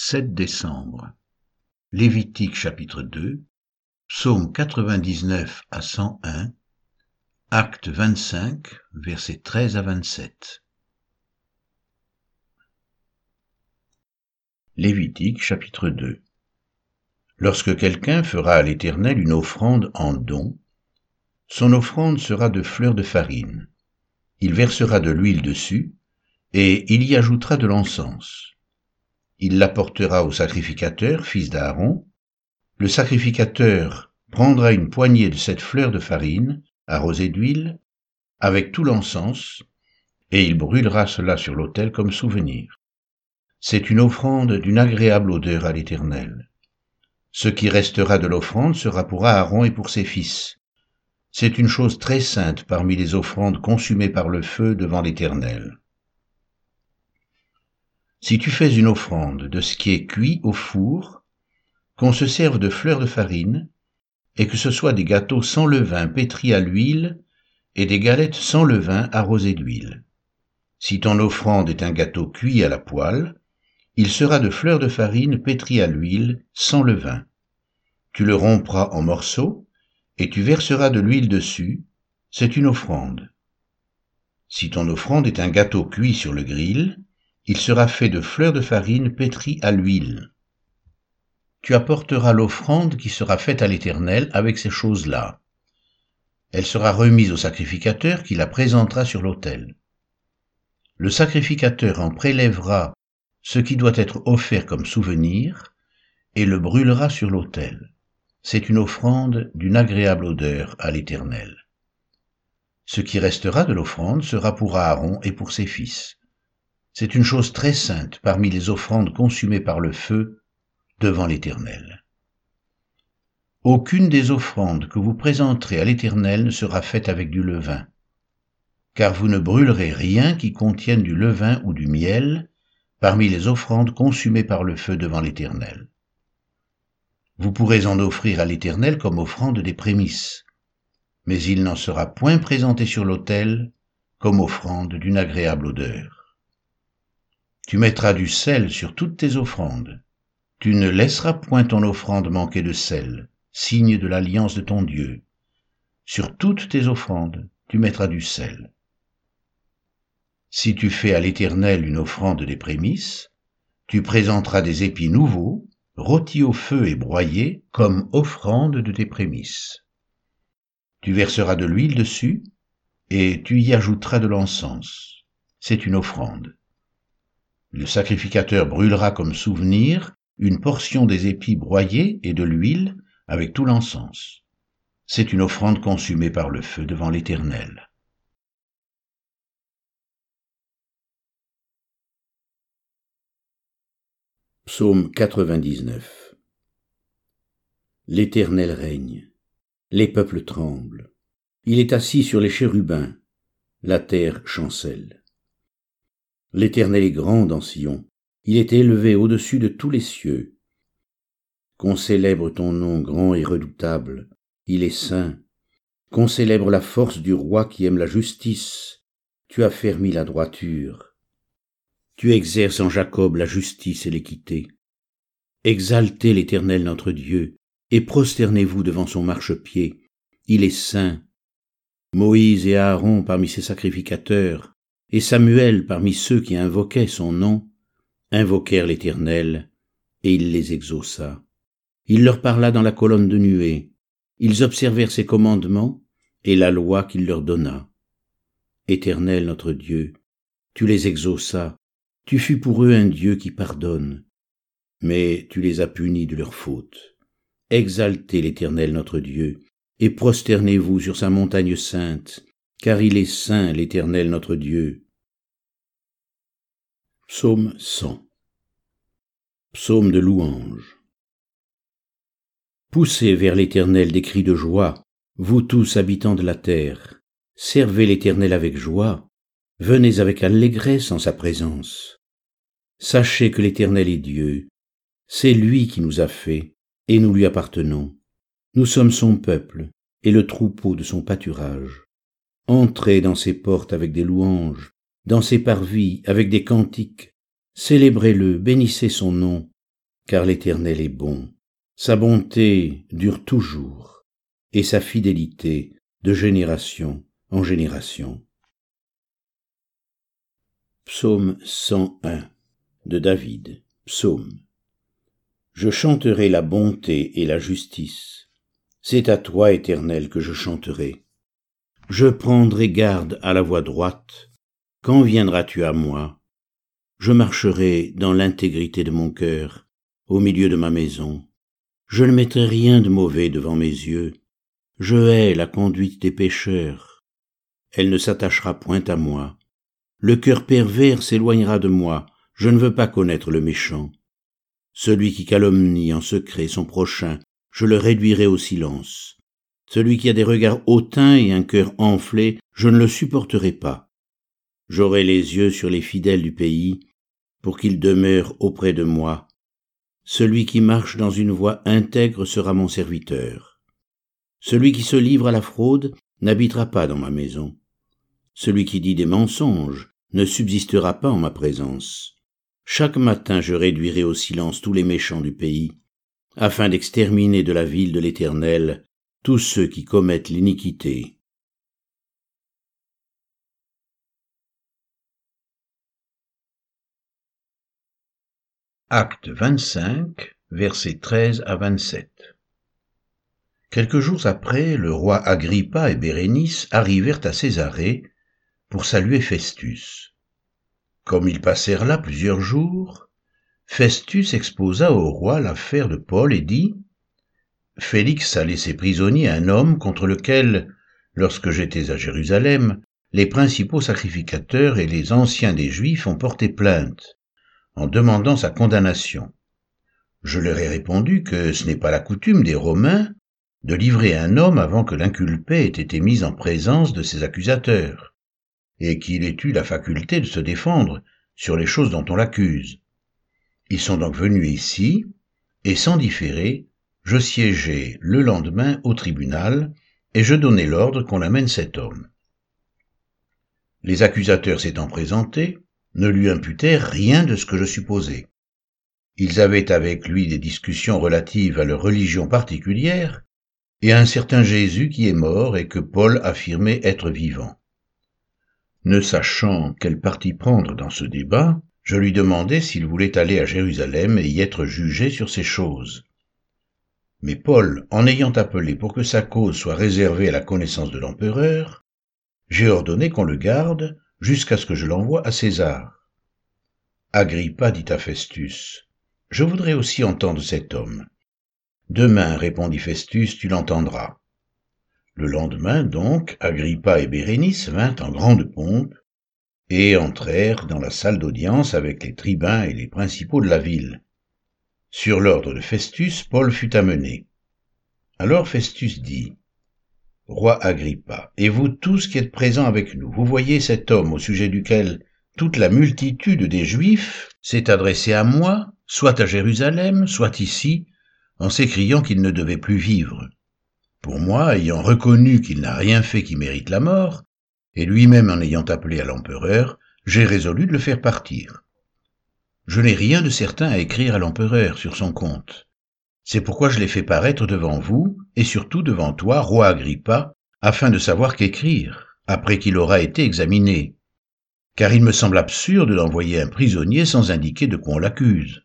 7 décembre. Lévitique chapitre 2, Psaume 99 à 101, Acte 25, versets 13 à 27. Lévitique chapitre 2 Lorsque quelqu'un fera à l'Éternel une offrande en don, son offrande sera de fleurs de farine. Il versera de l'huile dessus, et il y ajoutera de l'encens il l'apportera au sacrificateur, fils d'Aaron. Le sacrificateur prendra une poignée de cette fleur de farine, arrosée d'huile, avec tout l'encens, et il brûlera cela sur l'autel comme souvenir. C'est une offrande d'une agréable odeur à l'Éternel. Ce qui restera de l'offrande sera pour Aaron et pour ses fils. C'est une chose très sainte parmi les offrandes consumées par le feu devant l'Éternel. Si tu fais une offrande de ce qui est cuit au four, qu'on se serve de fleurs de farine, et que ce soit des gâteaux sans levain pétris à l'huile, et des galettes sans levain arrosées d'huile. Si ton offrande est un gâteau cuit à la poêle, il sera de fleurs de farine pétries à l'huile, sans levain. Tu le rompras en morceaux, et tu verseras de l'huile dessus, c'est une offrande. Si ton offrande est un gâteau cuit sur le grill, il sera fait de fleurs de farine pétries à l'huile. Tu apporteras l'offrande qui sera faite à l'Éternel avec ces choses-là. Elle sera remise au sacrificateur qui la présentera sur l'autel. Le sacrificateur en prélèvera ce qui doit être offert comme souvenir et le brûlera sur l'autel. C'est une offrande d'une agréable odeur à l'Éternel. Ce qui restera de l'offrande sera pour Aaron et pour ses fils. C'est une chose très sainte parmi les offrandes consumées par le feu devant l'Éternel. Aucune des offrandes que vous présenterez à l'Éternel ne sera faite avec du levain, car vous ne brûlerez rien qui contienne du levain ou du miel parmi les offrandes consumées par le feu devant l'Éternel. Vous pourrez en offrir à l'Éternel comme offrande des prémices, mais il n'en sera point présenté sur l'autel comme offrande d'une agréable odeur. Tu mettras du sel sur toutes tes offrandes. Tu ne laisseras point ton offrande manquer de sel, signe de l'alliance de ton Dieu. Sur toutes tes offrandes, tu mettras du sel. Si tu fais à l'Éternel une offrande des prémices, tu présenteras des épis nouveaux, rôtis au feu et broyés, comme offrande de tes prémices. Tu verseras de l'huile dessus, et tu y ajouteras de l'encens. C'est une offrande. Le sacrificateur brûlera comme souvenir une portion des épis broyés et de l'huile avec tout l'encens. C'est une offrande consumée par le feu devant l'Éternel. Psaume 99 L'Éternel règne, les peuples tremblent, il est assis sur les chérubins, la terre chancelle. L'Éternel est grand dans Sion, il est élevé au-dessus de tous les cieux. Qu'on célèbre ton nom grand et redoutable, il est saint. Qu'on célèbre la force du roi qui aime la justice, tu as fermi la droiture. Tu exerces en Jacob la justice et l'équité. Exaltez l'Éternel notre Dieu, et prosternez-vous devant son marchepied. Il est saint. Moïse et Aaron parmi ses sacrificateurs, et Samuel, parmi ceux qui invoquaient son nom, invoquèrent l'Éternel, et il les exauça. Il leur parla dans la colonne de nuée. Ils observèrent ses commandements et la loi qu'il leur donna. Éternel notre Dieu, tu les exauças, tu fus pour eux un Dieu qui pardonne, mais tu les as punis de leurs fautes. Exaltez l'Éternel notre Dieu, et prosternez-vous sur sa montagne sainte, car il est saint l'Éternel notre Dieu. Psaume 100 Psaume de louange Poussez vers l'Éternel des cris de joie, vous tous habitants de la terre, servez l'Éternel avec joie, venez avec allégresse en sa présence. Sachez que l'Éternel est Dieu, c'est lui qui nous a fait, et nous lui appartenons. Nous sommes son peuple, et le troupeau de son pâturage. Entrez dans ses portes avec des louanges, dans ses parvis avec des cantiques. Célébrez-le, bénissez son nom, car l'Éternel est bon, sa bonté dure toujours, et sa fidélité de génération en génération. Psaume 101 de David. Psaume. Je chanterai la bonté et la justice. C'est à toi, Éternel, que je chanterai. Je prendrai garde à la voie droite. Quand viendras-tu à moi? Je marcherai dans l'intégrité de mon cœur, au milieu de ma maison. Je ne mettrai rien de mauvais devant mes yeux. Je hais la conduite des pécheurs. Elle ne s'attachera point à moi. Le cœur pervers s'éloignera de moi, je ne veux pas connaître le méchant. Celui qui calomnie en secret son prochain, je le réduirai au silence. Celui qui a des regards hautains et un cœur enflé, je ne le supporterai pas. J'aurai les yeux sur les fidèles du pays, pour qu'ils demeurent auprès de moi. Celui qui marche dans une voie intègre sera mon serviteur. Celui qui se livre à la fraude n'habitera pas dans ma maison. Celui qui dit des mensonges ne subsistera pas en ma présence. Chaque matin je réduirai au silence tous les méchants du pays, afin d'exterminer de la ville de l'Éternel tous ceux qui commettent l'iniquité. Acte 25, versets 13 à 27. Quelques jours après, le roi Agrippa et Bérénice arrivèrent à Césarée pour saluer Festus. Comme ils passèrent là plusieurs jours, Festus exposa au roi l'affaire de Paul et dit Félix a laissé prisonnier un homme contre lequel, lorsque j'étais à Jérusalem, les principaux sacrificateurs et les anciens des Juifs ont porté plainte, en demandant sa condamnation. Je leur ai répondu que ce n'est pas la coutume des Romains de livrer un homme avant que l'inculpé ait été mis en présence de ses accusateurs et qu'il ait eu la faculté de se défendre sur les choses dont on l'accuse. Ils sont donc venus ici, et sans différer, je siégeai le lendemain au tribunal, et je donnai l'ordre qu'on amène cet homme. Les accusateurs s'étant présentés, ne lui imputèrent rien de ce que je supposais. Ils avaient avec lui des discussions relatives à leur religion particulière, et à un certain Jésus qui est mort et que Paul affirmait être vivant. Ne sachant quel parti prendre dans ce débat, je lui demandai s'il voulait aller à Jérusalem et y être jugé sur ces choses. Mais Paul, en ayant appelé pour que sa cause soit réservée à la connaissance de l'empereur, j'ai ordonné qu'on le garde jusqu'à ce que je l'envoie à César. Agrippa dit à Festus, Je voudrais aussi entendre cet homme. Demain, répondit Festus, tu l'entendras. Le lendemain, donc, Agrippa et Bérénice vinrent en grande pompe et entrèrent dans la salle d'audience avec les tribuns et les principaux de la ville. Sur l'ordre de Festus, Paul fut amené. Alors Festus dit, Roi Agrippa, et vous tous qui êtes présents avec nous, vous voyez cet homme au sujet duquel toute la multitude des Juifs s'est adressée à moi, soit à Jérusalem, soit ici, en s'écriant qu'il ne devait plus vivre. Pour moi, ayant reconnu qu'il n'a rien fait qui mérite la mort, et lui-même en ayant appelé à l'empereur, j'ai résolu de le faire partir. Je n'ai rien de certain à écrire à l'empereur sur son compte. C'est pourquoi je l'ai fait paraître devant vous, et surtout devant toi, roi Agrippa, afin de savoir qu'écrire, après qu'il aura été examiné. Car il me semble absurde d'envoyer un prisonnier sans indiquer de quoi on l'accuse.